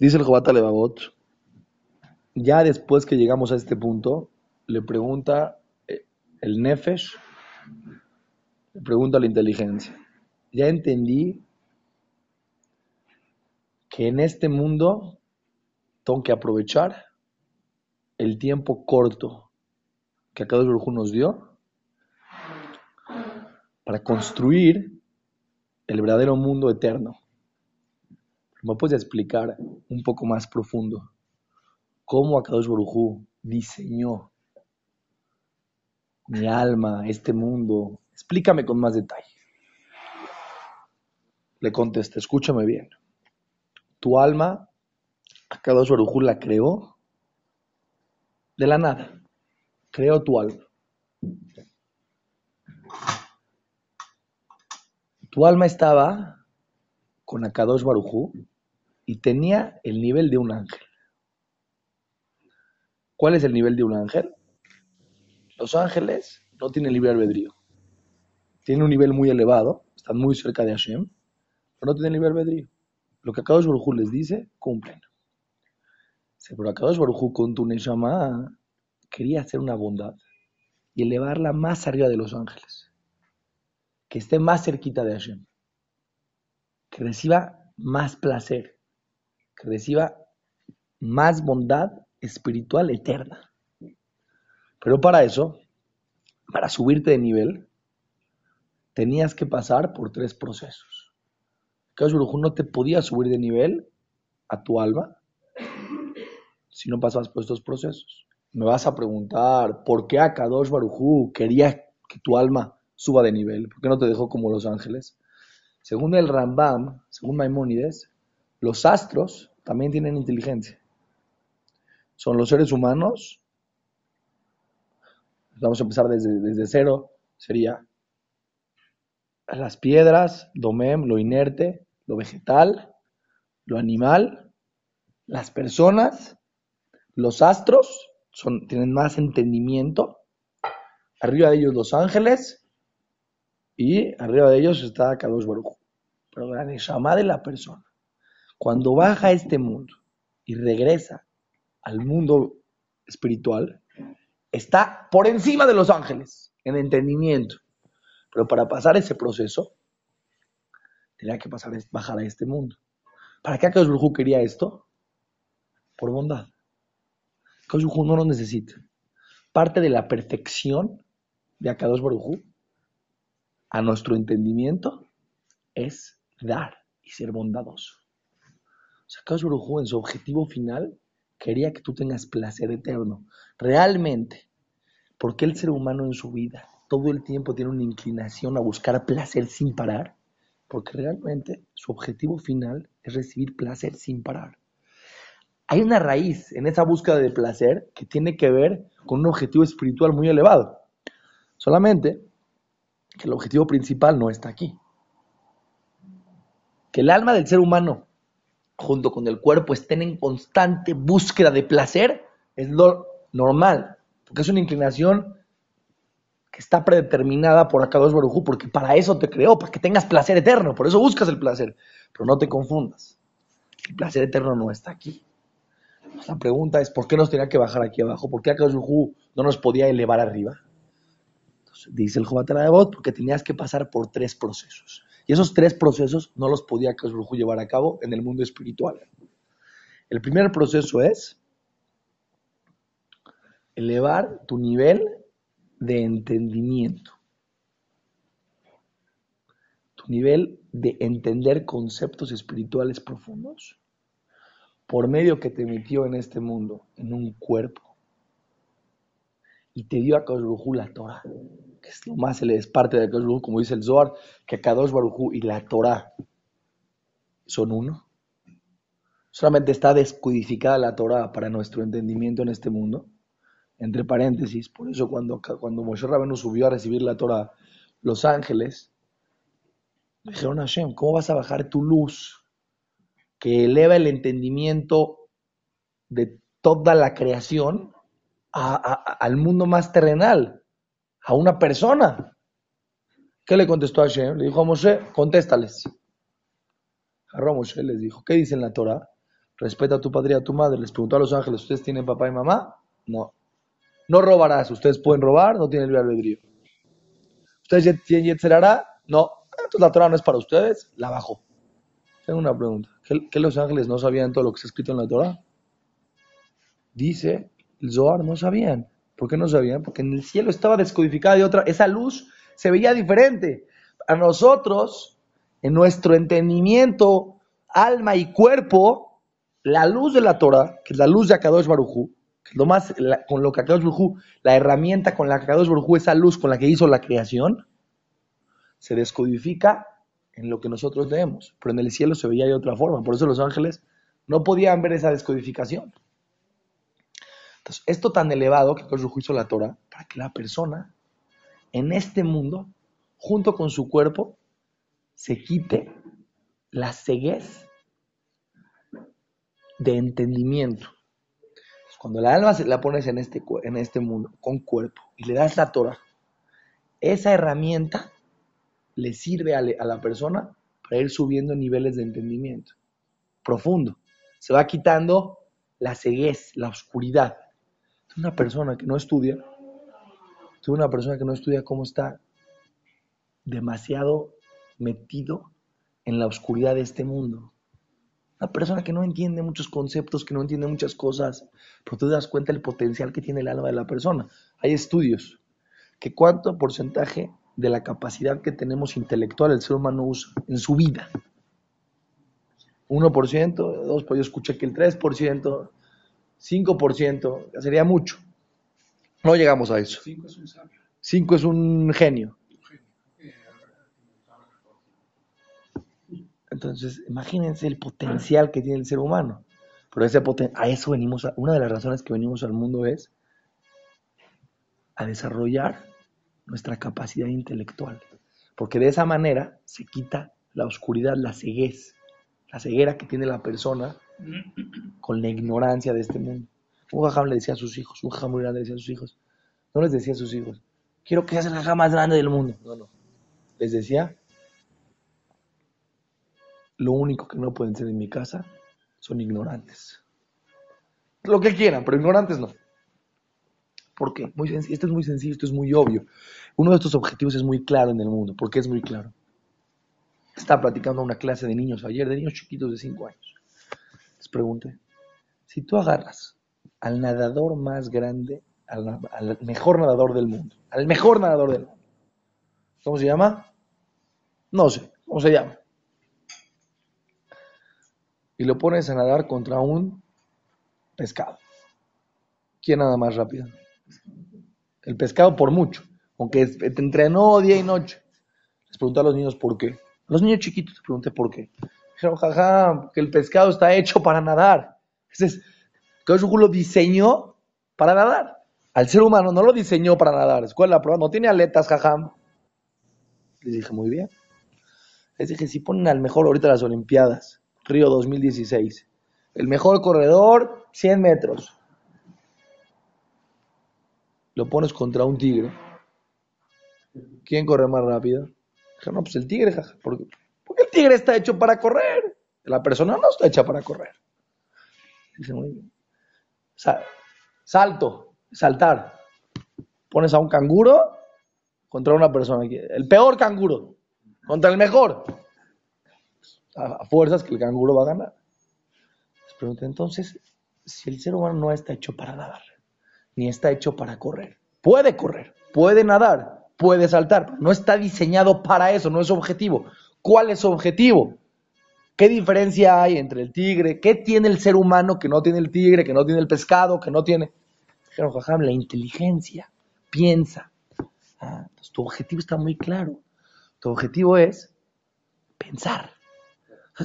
Dice el Jobat Levavot, ya después que llegamos a este punto, le pregunta eh, el Nefesh, le pregunta la inteligencia. Ya entendí que en este mundo tengo que aprovechar el tiempo corto que Akadosh Baruj nos dio para construir el verdadero mundo eterno. ¿Me puedes explicar un poco más profundo cómo Akadosh Baruj diseñó mi alma, este mundo? Explícame con más detalle. Le contesté, escúchame bien. Tu alma, Akadosh Baruj la creó de la nada. Creó tu alma. Tu alma estaba con Akadosh Barujú y tenía el nivel de un ángel. ¿Cuál es el nivel de un ángel? Los ángeles no tienen libre albedrío. Tienen un nivel muy elevado, están muy cerca de Hashem, pero no tienen libre albedrío. Lo que Akadosh Barujú les dice, cumplen. Pero Akadosh Barujú con tu Neshama quería hacer una bondad y elevarla más arriba de los ángeles que esté más cerquita de Hashem, que reciba más placer, que reciba más bondad espiritual eterna. Pero para eso, para subirte de nivel, tenías que pasar por tres procesos. Kadosh no te podía subir de nivel a tu alma si no pasabas por estos procesos. Me vas a preguntar, ¿por qué Akadosh Baruj quería que tu alma suba de nivel? ¿Por qué no te dejó como los ángeles? Según el Rambam, según Maimónides, los astros también tienen inteligencia. Son los seres humanos. Vamos a empezar desde, cero. Sería las piedras, lo inerte, lo vegetal, lo animal, las personas, los astros, son, tienen más entendimiento. Arriba de ellos los ángeles y arriba de ellos está Kadosh Baruch. Pero la Neshama de la persona, cuando baja a este mundo y regresa al mundo espiritual, está por encima de los ángeles en entendimiento. Pero para pasar ese proceso, tenía que pasar, bajar a este mundo. ¿Para qué Akadosh Baruj quería esto? Por bondad. Akadosh Baruj no lo necesita. Parte de la perfección de Akadosh Baruj a nuestro entendimiento es dar y ser bondadoso. O sea, en su objetivo final quería que tú tengas placer eterno. Realmente, porque el ser humano en su vida todo el tiempo tiene una inclinación a buscar placer sin parar? Porque realmente su objetivo final es recibir placer sin parar. Hay una raíz en esa búsqueda de placer que tiene que ver con un objetivo espiritual muy elevado. Solamente que el objetivo principal no está aquí. Que el alma del ser humano, junto con el cuerpo, estén en constante búsqueda de placer, es lo normal, porque es una inclinación que está predeterminada por Akadosh Barujú, porque para eso te creó, para que tengas placer eterno, por eso buscas el placer. Pero no te confundas, el placer eterno no está aquí. La pregunta es, ¿por qué nos tenía que bajar aquí abajo? ¿Por qué Akadosh Barujú no nos podía elevar arriba? dice el Jobatera de Bot, porque tenías que pasar por tres procesos. Y esos tres procesos no los podía Kashbrujú llevar a cabo en el mundo espiritual. El primer proceso es elevar tu nivel de entendimiento. Tu nivel de entender conceptos espirituales profundos por medio que te metió en este mundo, en un cuerpo, y te dio a Kadosh la Torah, es lo más, es parte de Kadosh como dice el Zohar, que Kadosh Baruj y la Torah son uno. Solamente está descodificada la Torah para nuestro entendimiento en este mundo. Entre paréntesis, por eso cuando, cuando Moshe Rabenu subió a recibir la Torah, los ángeles dijeron a Hashem, ¿cómo vas a bajar tu luz que eleva el entendimiento de toda la creación al mundo más terrenal, a una persona. ¿Qué le contestó a Hashem? Le dijo a Moshe, contéstales. A Moshe les dijo, ¿qué dice en la Torah? respeta a tu padre y a tu madre. Les preguntó a los ángeles, ¿ustedes tienen papá y mamá? No. No robarás. Ustedes pueden robar, no tienen libre albedrío. ¿Ustedes tienen Yetzerara? No. Entonces la Torah no es para ustedes, la bajó. Tengo una pregunta. ¿Qué, los ángeles no sabían todo lo que está escrito en la Torah? Dice el Zohar, no sabían. ¿Por qué no sabían? Porque en el cielo estaba descodificada y otra. Esa luz se veía diferente. A nosotros, en nuestro entendimiento, alma y cuerpo, la luz de la Torah, que es la luz de Akadosh Barujú, lo más, con lo que Akadosh Barujú, la herramienta con la que Akadosh Barujú, esa luz con la que hizo la creación, se descodifica en lo que nosotros leemos, pero en el cielo se veía de otra forma. Por eso los ángeles no podían ver esa descodificación. Entonces, esto tan elevado que Dios hizo la Torah, para que la persona en este mundo, junto con su cuerpo, se quite la ceguez de entendimiento. Cuando la alma se la pones en este, en este mundo con cuerpo y le das la Torah, esa herramienta le sirve a, la persona para ir subiendo niveles de entendimiento profundo. Se va quitando la ceguez, la oscuridad. Una persona que no estudia, una persona que no estudia cómo está demasiado metido en la oscuridad de este mundo. Una persona que no entiende muchos conceptos, que no entiende muchas cosas, pero tú te das cuenta del potencial que tiene el alma de la persona. Hay estudios que cuánto porcentaje de la capacidad que tenemos intelectual el ser humano usa en su vida. 1%, 2%, pues yo escuché que el 3%, 5%, ya sería mucho. No llegamos a eso. 5 es un sabio. 5 es un genio. Entonces, imagínense el potencial que tiene el ser humano. Pero ese a eso venimos, una de las razones que venimos al mundo es a desarrollar nuestra capacidad intelectual. Porque de esa manera se quita la oscuridad, la ceguez, la ceguera que tiene la persona con la ignorancia de este mundo. Un jajam le decía a sus hijos, un jajam muy grande le decía a sus hijos, no les decía a sus hijos, quiero que seas el jajam más grande del mundo. No, no. Les decía, lo único que no pueden ser en mi casa son ignorantes. Lo que quieran, pero ignorantes no. ¿Por qué? Esto es muy sencillo, esto es muy obvio. Uno de estos objetivos es muy claro en el mundo. ¿Por qué es muy claro? Estaba platicando una clase de niños ayer, de niños chiquitos de 5 años. Pregunté, si tú agarras al nadador más grande, al, mejor nadador del mundo, al mejor nadador del mundo, ¿cómo se llama? No sé, ¿cómo se llama? Y lo pones a nadar contra un pescado. ¿Quién nada más rápido? El pescado por mucho, aunque te entrenó día y noche. Les pregunté a los niños por qué. Los niños chiquitos les pregunté por qué. Dijeron, jaja, que el pescado está hecho para nadar. Entonces, Dios lo diseñó para nadar. Al ser humano no lo diseñó para nadar. ¿Cuál es la prueba? No tiene aletas, jajam. Les dije, muy bien. Les dije, si ponen al mejor ahorita las Olimpiadas, Río 2016, el mejor corredor, 100 metros lo pones contra un tigre, ¿quién corre más rápido? no, pues el tigre, jaja. Tigre está hecho para correr. La persona no está hecha para correr. Dice muy salto, saltar. Pones a un canguro contra una persona. El peor canguro contra el mejor. A, fuerzas que el canguro va a ganar. Les pregunto, entonces, si el ser humano no está hecho para nadar, ni está hecho para correr. Puede correr, puede nadar, puede saltar, no está diseñado para eso, no es objetivo. ¿Cuál es su objetivo? ¿Qué diferencia hay entre el tigre? ¿Qué tiene el ser humano que no tiene el tigre, que no tiene el pescado, que no tiene... Dijeron, jajam, la inteligencia, piensa. Ah, tu objetivo está muy claro. Tu objetivo es pensar.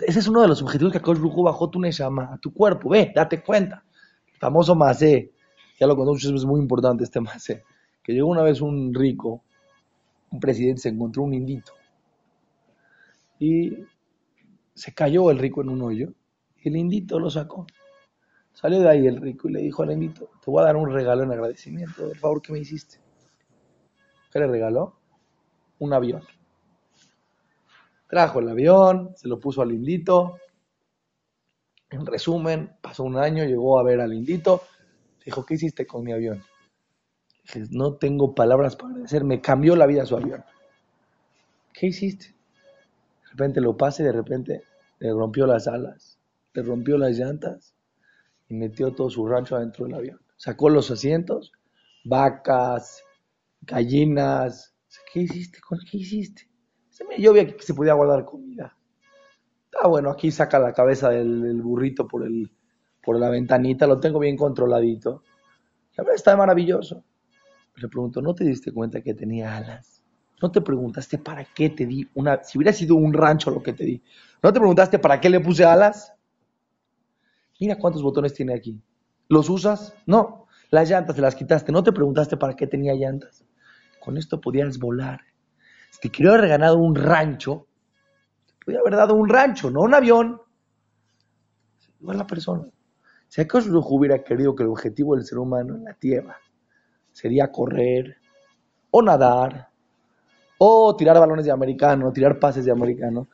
ese es uno de los objetivos que Akosh Brujo bajó tu a tu cuerpo. Ve, date cuenta. El famoso Masé, ya lo conozco, es muy importante este más, que llegó una vez un rico, un presidente, se encontró un indito y se cayó el rico en un hoyo y el indito lo sacó. Salió de ahí el rico y le dijo al indito, te voy a dar un regalo en agradecimiento del favor que me hiciste. ¿Qué le regaló? Un avión. Trajo el avión, se lo puso al indito En resumen, pasó un año, llegó a ver al indito, dijo, ¿qué hiciste con mi avión? Dije, no tengo palabras para agradecer, me cambió la vida su avión. ¿Qué hiciste? Repente lo pase, de repente le rompió las alas, le rompió las llantas y metió todo su rancho adentro del avión. Sacó los asientos, vacas, gallinas. ¿Qué hiciste? ¿Qué hiciste? Yo vi que se podía guardar comida. Ah, bueno, aquí saca la cabeza del, burrito por, el, por la ventanita, lo tengo bien controladito. La verdad está maravilloso. Le pregunto, ¿no te diste cuenta que tenía alas? ¿No te preguntaste para qué te di una... Si hubiera sido un rancho lo que te di, ¿no te preguntaste para qué le puse alas? Mira cuántos botones tiene aquí. ¿Los usas? No. Las llantas te las quitaste. ¿No te preguntaste para qué tenía llantas? Con esto podías volar. Si te quería haber ganado un rancho, te podía haber dado un rancho, no un avión. Igual la persona. Si acaso hubiera querido que el objetivo del ser humano en la Tierra sería correr, o nadar, o tirar balones de americano, tirar pases de americano,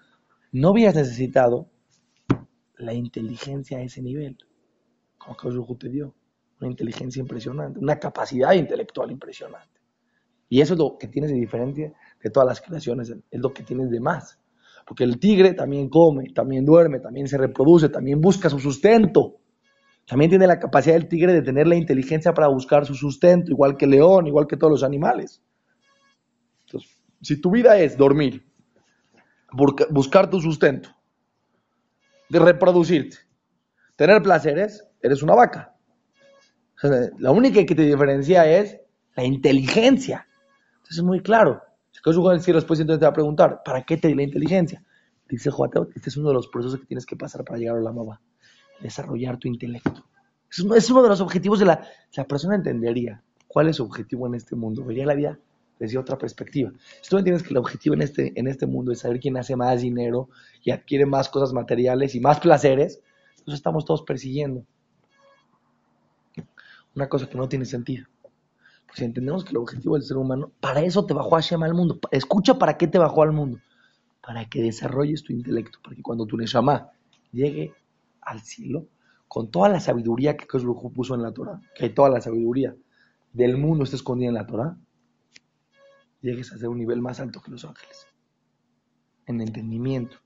no hubieras necesitado la inteligencia a ese nivel, como que te dio, una inteligencia impresionante, una capacidad intelectual impresionante. Y eso es lo que tienes de diferencia de todas las creaciones, es lo que tienes de más. Porque el tigre también come, también duerme, también se reproduce, también busca su sustento. También tiene la capacidad del tigre de tener la inteligencia para buscar su sustento, igual que el león, igual que todos los animales. Entonces, si tu vida es dormir, buscar tu sustento, de reproducirte, tener placeres, eres una vaca. la única que te diferencia es la inteligencia. Entonces es muy claro. Si en el cielo después entonces te va a preguntar, ¿para qué te di la inteligencia? Dice Joateo, este es uno de los procesos que tienes que pasar para llegar a la mamá. Desarrollar tu intelecto. Es uno de los objetivos de la... La persona entendería cuál es su objetivo en este mundo. Vería la vida desde otra perspectiva. Si tú entiendes que el objetivo en este, en este mundo es saber quién hace más dinero y adquiere más cosas materiales y más placeres, entonces estamos todos persiguiendo una cosa que no tiene sentido. Pues si entendemos que el objetivo del ser humano, para eso te bajó Hashem al mundo. Escucha para qué te bajó al mundo. Para que desarrolles tu intelecto, para que cuando tu Neshama llegue al cielo, con toda la sabiduría que Dios puso en la Torah, que toda la sabiduría del mundo está escondida en la Torah, llegues a ser un nivel más alto que los ángeles. En entendimiento,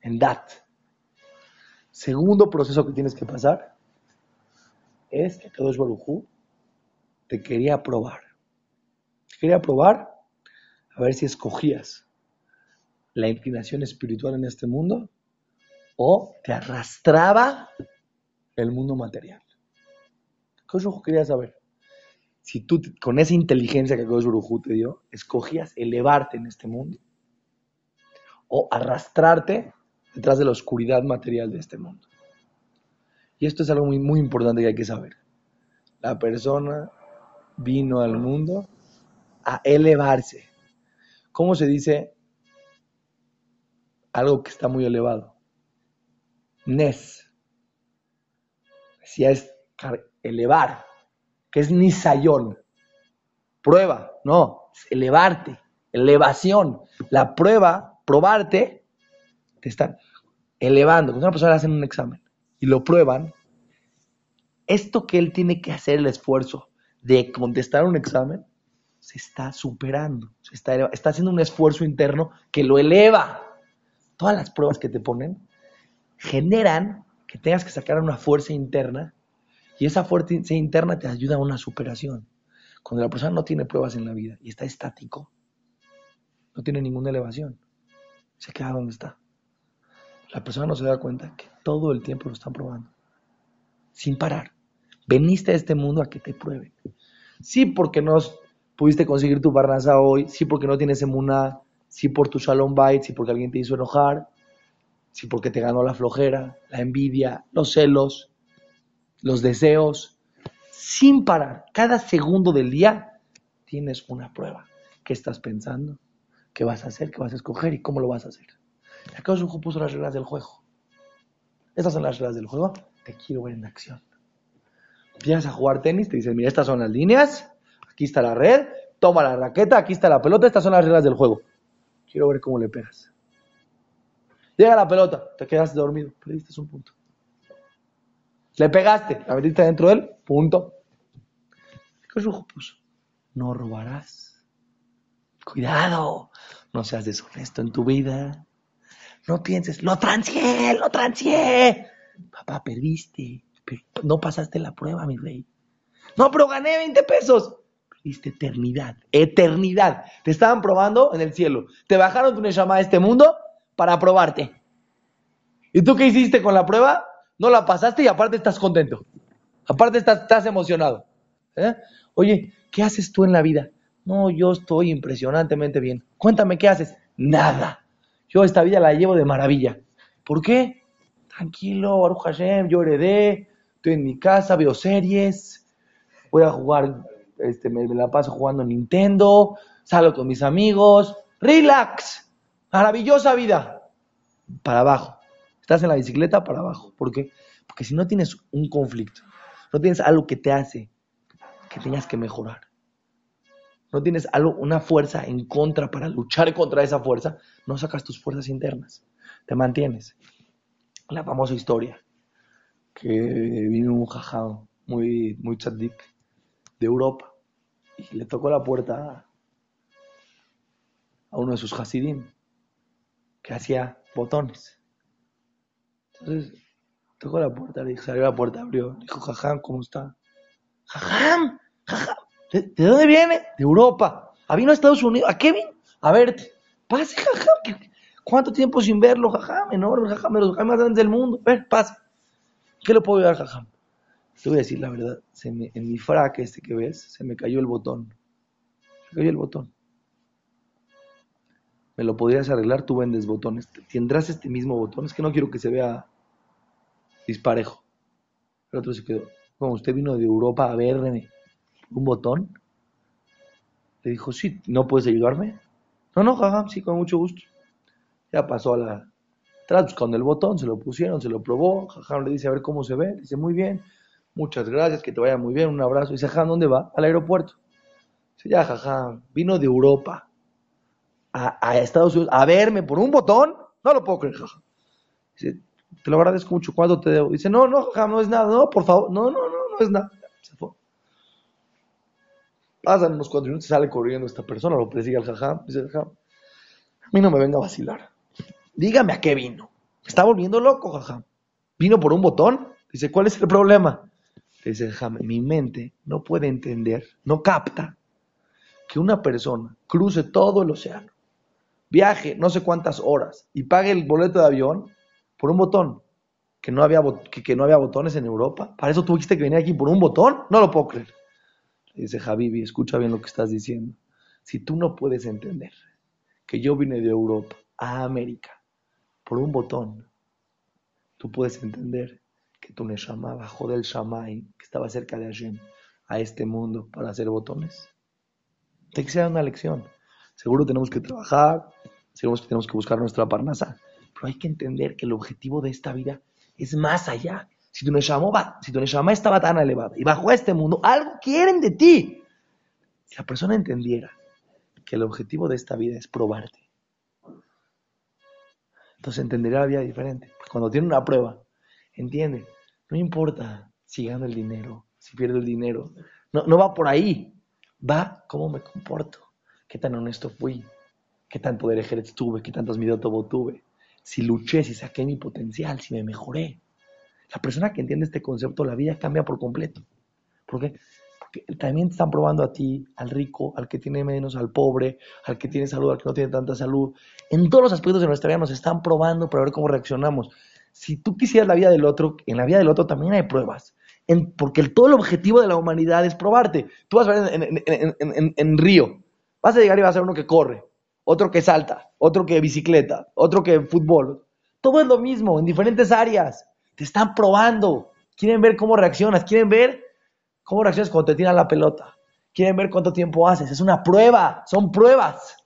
en dat. Segundo proceso que tienes que pasar es que Kadosh Barujú te quería probar. Te quería probar a ver si escogías la inclinación espiritual en este mundo o te arrastraba el mundo material. Kadosh quería saber si tú con esa inteligencia que Dios te dio, escogías elevarte en este mundo o arrastrarte detrás de la oscuridad material de este mundo. Y esto es algo muy, muy importante que hay que saber. La persona vino al mundo a elevarse. ¿Cómo se dice algo que está muy elevado? Nes. Si es elevar que es nisayón. Prueba, no, elevarte, elevación. La prueba, probarte, te están elevando. Cuando una persona le hacen un examen y lo prueban, esto que él tiene que hacer el esfuerzo de contestar un examen, se está superando, se está, está haciendo un esfuerzo interno que lo eleva. Todas las pruebas que te ponen generan que tengas que sacar una fuerza interna y esa fuerza interna te ayuda a una superación. Cuando la persona no tiene pruebas en la vida y está estático, no tiene ninguna elevación, se queda donde está. La persona no se da cuenta que todo el tiempo lo están probando, sin parar. Veniste a este mundo a que te prueben. Sí, porque no pudiste conseguir tu barnaza hoy, sí, porque no tienes emuná, sí, por tu shalom bait, sí, porque alguien te hizo enojar, sí, porque te ganó la flojera, la envidia, los celos, los deseos, sin parar. Cada segundo del día tienes una prueba. ¿Qué estás pensando? ¿Qué vas a hacer? ¿Qué vas a escoger? ¿Y cómo lo vas a hacer? Acá Sujo puso las reglas del juego. Estas son las reglas del juego. Te quiero ver en acción. Empiezas a jugar tenis, te dicen, mira, estas son las líneas, aquí está la red, toma la raqueta, aquí está la pelota, estas son las reglas del juego. Quiero ver cómo le pegas. Llega la pelota, te quedas dormido, perdiste un punto. Le pegaste, la metiste dentro de él, punto. ¿Qué puso? No robarás. Cuidado, no seas deshonesto en tu vida. No pienses, lo transié, lo transié. Papá, perdiste. No pasaste la prueba, mi rey. No, pero gané 20 pesos. Perdiste eternidad, eternidad. Te estaban probando en el cielo. Te bajaron tu Neshama a este mundo para probarte. ¿Y tú qué hiciste con la prueba? No la pasaste y aparte estás contento. Aparte estás, emocionado. ¿eh? Oye, ¿qué haces tú en la vida? No, yo estoy impresionantemente bien. Cuéntame, ¿qué haces? Nada. Yo esta vida la llevo de maravilla. ¿Por qué? Tranquilo, Baruch Hashem, yo heredé, estoy en mi casa, veo series, voy a jugar, este, me, la paso jugando Nintendo, salgo con mis amigos, relax, maravillosa vida. Para abajo. Estás en la bicicleta, para abajo. ¿Por qué? Porque si no tienes un conflicto, no tienes algo que te hace que tengas que mejorar, no tienes algo, una fuerza en contra para luchar contra esa fuerza, no sacas tus fuerzas internas, te mantienes. La famosa historia que vino un jajado muy, muy de Europa y le tocó la puerta a uno de sus hasidim que hacía botones. Entonces tocó la puerta, le salió a la puerta, abrió, dijo, jajam, ¿cómo está? Jajam, jajam, ¿De, dónde viene? De Europa. ¿Ha vino a Estados Unidos? ¿A qué vino? A verte. Pase, jajam. ¿Cuánto tiempo sin verlo, jajam? Enorme, jajam, de los jajam más grandes del mundo. Ven, pasa. ¿Qué le puedo ayudar, jajam? Te voy a decir la verdad. Me, en mi frac este que ves, se me cayó el botón. Se cayó el botón. ¿Me lo podrías arreglar? Tú vendes botones. ¿Tendrás este mismo botón? Es que no quiero que se vea disparejo. El otro se quedó. Como usted vino de Europa a verme un botón. Le dijo, sí, ¿no puedes ayudarme? No, no, jaja, sí, con mucho gusto. Ya pasó a la... Tras con el botón, se lo pusieron, se lo probó. Jaja le dice, a ver cómo se ve. Dice, muy bien, muchas gracias, que te vaya muy bien, un abrazo. Dice, jaja, ¿dónde va? Al aeropuerto. Dice, ya, jaja, vino de Europa a, Estados Unidos a verme por un botón. No lo puedo creer. Dice, te lo agradezco mucho, ¿cuánto te debo? Dice, no, no, no es nada, no, por favor, no, no, no, no es nada. Pasan unos cuatro minutos sale corriendo esta persona, lo persigue al jajam. Dice, jajam, a mí no me venga a vacilar. Dígame a qué vino. está volviendo loco, jajam. ¿Vino por un botón? Dice, ¿cuál es el problema? Dice, jajam, mi mente no puede entender, no capta que una persona cruce todo el océano, viaje no sé cuántas horas y pague el boleto de avión por un botón. Que no había, que, no había botones en Europa. ¿Para eso tuviste que venir aquí por un botón? No lo puedo creer dice Javibi, escucha bien lo que estás diciendo. Si tú no puedes entender que yo vine de Europa a América por un botón, tú puedes entender que tu Neshama bajó del Shamay, que estaba cerca de Hashem, a este mundo para hacer botones. Te quisiera una lección. Seguro tenemos que trabajar, seguro que tenemos que buscar nuestra parnasa, pero hay que entender que el objetivo de esta vida es más allá si tu Neshama, si tu estaba tan elevada y bajó a este mundo, algo quieren de ti. Si la persona entendiera que el objetivo de esta vida es probarte, entonces entendería la vida diferente. Cuando tiene una prueba, entiende, no importa si gano el dinero, si pierdo el dinero, no, no va por ahí, va cómo me comporto, qué tan honesto fui, qué tan poder ejercer tuve, qué tantos todo tuve, si luché, si saqué mi potencial, si me mejoré. La persona que entiende este concepto, la vida cambia por completo. ¿Por qué? Porque también te están probando a ti, al rico, al que tiene menos, al pobre, al que tiene salud, al que no tiene tanta salud. En todos los aspectos de nuestra vida nos están probando para ver cómo reaccionamos. Si tú quisieras la vida del otro, en la vida del otro también hay pruebas. porque el, todo el objetivo de la humanidad es probarte. Tú vas a ver en, en Río, vas a llegar y vas a ver uno que corre, otro que salta, otro que bicicleta, otro que fútbol. Todo es lo mismo, en diferentes áreas. Te están probando. Quieren ver cómo reaccionas. Quieren ver cómo reaccionas cuando te tiran la pelota. Quieren ver cuánto tiempo haces. Es una prueba. Son pruebas.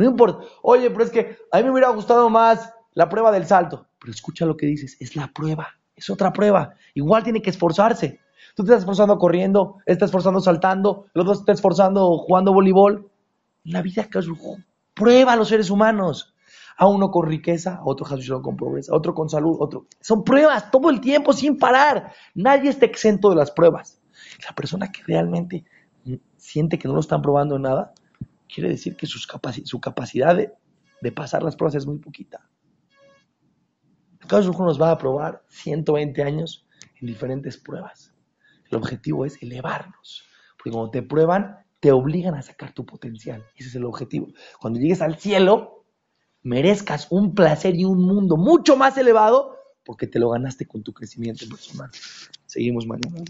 No importa. Oye, pero es que a mí me hubiera gustado más la prueba del salto. Pero escucha lo que dices. Es la prueba. Es otra prueba. Igual tiene que esforzarse. Tú te estás esforzando corriendo, estás esforzando saltando, el otro está esforzando jugando voleibol. La vida que prueba a los seres humanos. A uno con riqueza, a otro con pobreza, a otro con salud, otro. Son pruebas todo el tiempo sin parar. Nadie está exento de las pruebas. La persona que realmente siente que no lo están probando en nada, quiere decir que su capacidad de, pasar las pruebas es muy poquita. Cada nos va a probar 120 años en diferentes pruebas. El objetivo es elevarnos. Porque cuando te prueban, te obligan a sacar tu potencial. Ese es el objetivo. Cuando llegues al cielo, merezcas un placer y un mundo mucho más elevado porque te lo ganaste con tu crecimiento personal. Seguimos mañana.